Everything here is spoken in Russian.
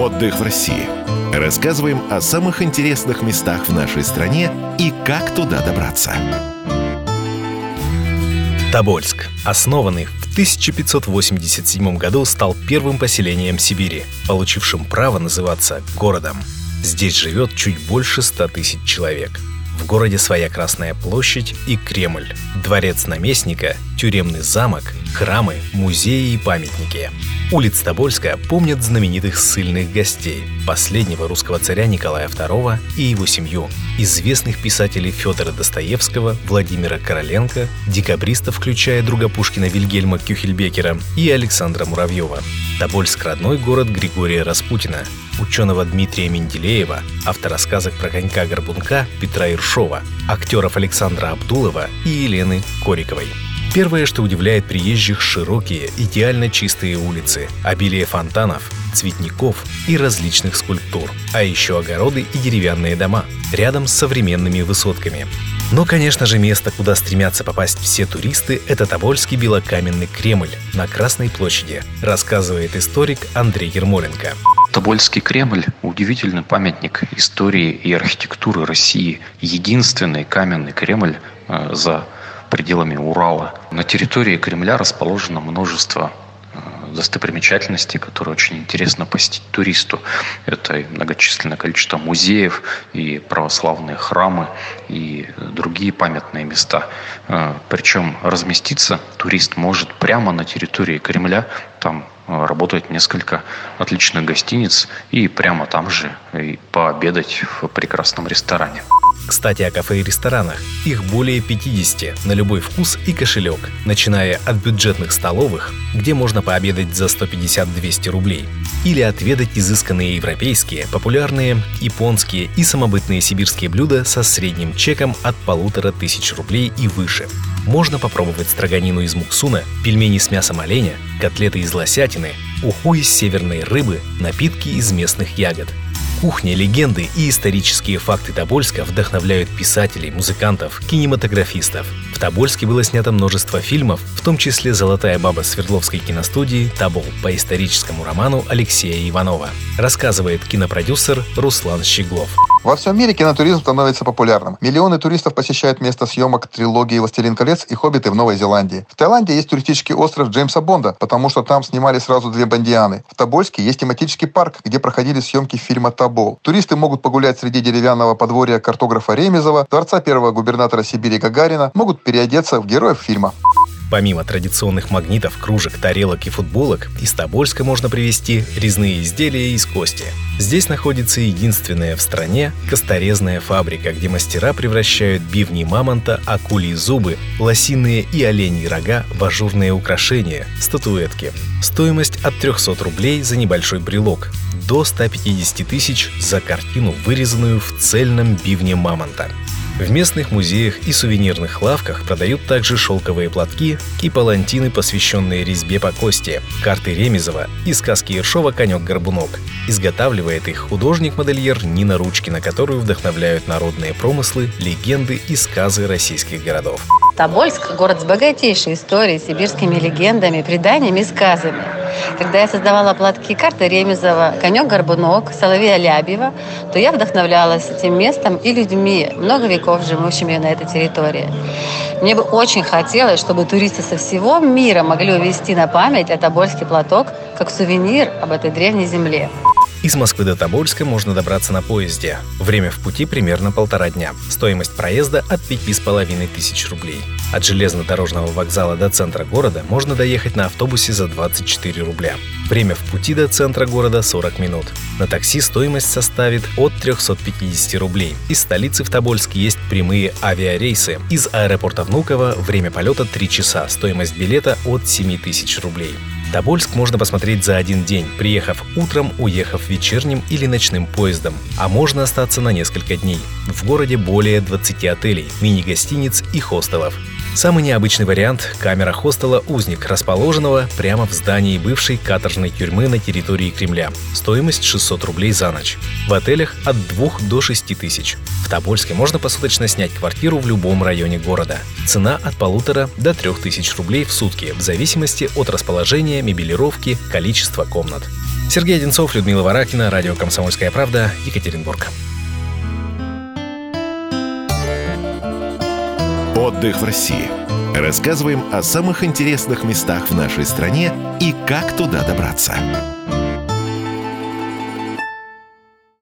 Отдых в России. Рассказываем о самых интересных местах в нашей стране и как туда добраться. Тобольск, основанный в 1587 году, стал первым поселением Сибири, получившим право называться городом. Здесь живет чуть больше 100 тысяч человек – в городе своя Красная площадь и Кремль, дворец наместника, тюремный замок, храмы, музеи и памятники. Улиц Тобольска помнят знаменитых ссыльных гостей, последнего русского царя Николая II и его семью, известных писателей Федора Достоевского, Владимира Короленко, декабристов, включая друга Пушкина Вильгельма Кюхельбекера и Александра Муравьева. Тобольск – родной город Григория Распутина, ученого Дмитрия Менделеева, автора сказок про конька-горбунка Петра Иршова, актеров Александра Абдулова и Елены Кориковой. Первое, что удивляет приезжих – широкие, идеально чистые улицы, обилие фонтанов, цветников и различных скульптур, а еще огороды и деревянные дома, рядом с современными высотками. Но, конечно же, место, куда стремятся попасть все туристы, это Тобольский белокаменный Кремль на Красной площади, рассказывает историк Андрей Ермоленко. Тобольский Кремль – удивительный памятник истории и архитектуры России. Единственный каменный Кремль э, за пределами Урала. На территории Кремля расположено множество э, достопримечательностей, которые очень интересно посетить туристу. Это и многочисленное количество музеев, и православные храмы, и другие памятные места. Э, Причем разместиться турист может прямо на территории Кремля. Там э, работает несколько отличных гостиниц, и прямо там же и пообедать в прекрасном ресторане. Кстати, о кафе и ресторанах. Их более 50 на любой вкус и кошелек, начиная от бюджетных столовых, где можно пообедать за 150-200 рублей, или отведать изысканные европейские, популярные японские и самобытные сибирские блюда со средним чеком от полутора тысяч рублей и выше. Можно попробовать строганину из муксуна, пельмени с мясом оленя, котлеты из лосятины, уху из северной рыбы, напитки из местных ягод – Кухня, легенды и исторические факты Тобольска вдохновляют писателей, музыкантов, кинематографистов. В Тобольске было снято множество фильмов, в том числе «Золотая баба» Свердловской киностудии «Тобол» по историческому роману Алексея Иванова. Рассказывает кинопродюсер Руслан Щеглов. Во всем мире кинотуризм становится популярным. Миллионы туристов посещают место съемок трилогии «Властелин колец» и «Хоббиты» в Новой Зеландии. В Таиланде есть туристический остров Джеймса Бонда, потому что там снимали сразу две бандианы. В Тобольске есть тематический парк, где проходили съемки фильма «Тобол». Туристы могут погулять среди деревянного подворья картографа Ремезова, дворца первого губернатора Сибири Гагарина, могут переодеться в героев фильма. Помимо традиционных магнитов, кружек, тарелок и футболок, из Тобольска можно привезти резные изделия из кости. Здесь находится единственная в стране косторезная фабрика, где мастера превращают бивни мамонта, акулии зубы, лосиные и оленьи рога в ажурные украшения, статуэтки. Стоимость от 300 рублей за небольшой брелок до 150 тысяч за картину, вырезанную в цельном бивне мамонта. В местных музеях и сувенирных лавках продают также шелковые платки и палантины, посвященные резьбе по кости, карты Ремезова и сказки Ершова «Конек-горбунок». Изготавливает их художник-модельер Нина Ручкина, которую вдохновляют народные промыслы, легенды и сказы российских городов. Тобольск – город с богатейшей историей, сибирскими легендами, преданиями и сказами. Когда я создавала платки карты Ремезова «Конек-горбунок», «Соловья Лябьева», то я вдохновлялась этим местом и людьми, много веков живущими на этой территории. Мне бы очень хотелось, чтобы туристы со всего мира могли увезти на память Тобольский платок как сувенир об этой древней земле. Из Москвы до Тобольска можно добраться на поезде. Время в пути примерно полтора дня. Стоимость проезда от пяти с половиной тысяч рублей. От железнодорожного вокзала до центра города можно доехать на автобусе за 24 рубля. Время в пути до центра города 40 минут. На такси стоимость составит от 350 рублей. Из столицы в Тобольске есть прямые авиарейсы. Из аэропорта Внуково время полета 3 часа. Стоимость билета от 7 тысяч рублей. Тобольск можно посмотреть за один день, приехав утром, уехав вечерним или ночным поездом. А можно остаться на несколько дней. В городе более 20 отелей, мини-гостиниц и хостелов. Самый необычный вариант – камера хостела «Узник», расположенного прямо в здании бывшей каторжной тюрьмы на территории Кремля. Стоимость 600 рублей за ночь. В отелях от 2 до 6 тысяч. Тобольске можно посуточно снять квартиру в любом районе города. Цена от полутора до трех тысяч рублей в сутки, в зависимости от расположения, мебелировки, количества комнат. Сергей Одинцов, Людмила Варакина, радио «Комсомольская правда», Екатеринбург. Отдых в России. Рассказываем о самых интересных местах в нашей стране и как туда добраться.